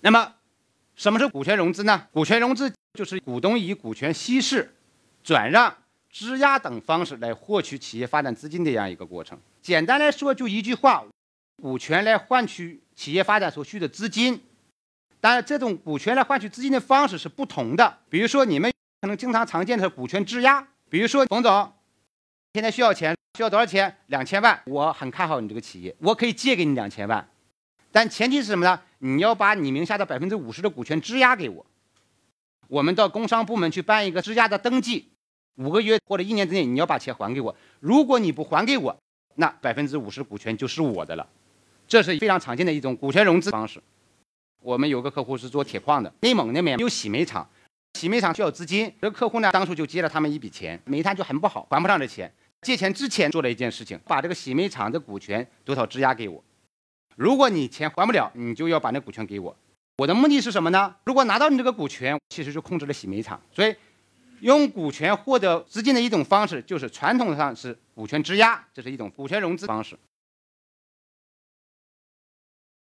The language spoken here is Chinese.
那么，什么是股权融资呢？股权融资就是股东以股权稀释、转让、质押等方式来获取企业发展资金的这样一个过程。简单来说，就一句话：股权来换取企业发展所需的资金。当然，这种股权来换取资金的方式是不同的。比如说，你们可能经常常见的股权质押。比如说，冯总现在需要钱，需要多少钱？两千万。我很看好你这个企业，我可以借给你两千万，但前提是什么呢？你要把你名下的百分之五十的股权质押给我。我们到工商部门去办一个质押的登记，五个月或者一年之内你要把钱还给我。如果你不还给我，那百分之五十股权就是我的了。这是非常常见的一种股权融资方式。我们有个客户是做铁矿的，内蒙那边有洗煤厂，洗煤厂需要资金，这个客户呢当初就借了他们一笔钱，煤炭就很不好，还不上这钱。借钱之前做了一件事情，把这个洗煤厂的股权多少质押给我。如果你钱还不了，你就要把那股权给我。我的目的是什么呢？如果拿到你这个股权，其实就控制了洗煤厂。所以，用股权获得资金的一种方式，就是传统上是股权质押，这是一种股权融资方式。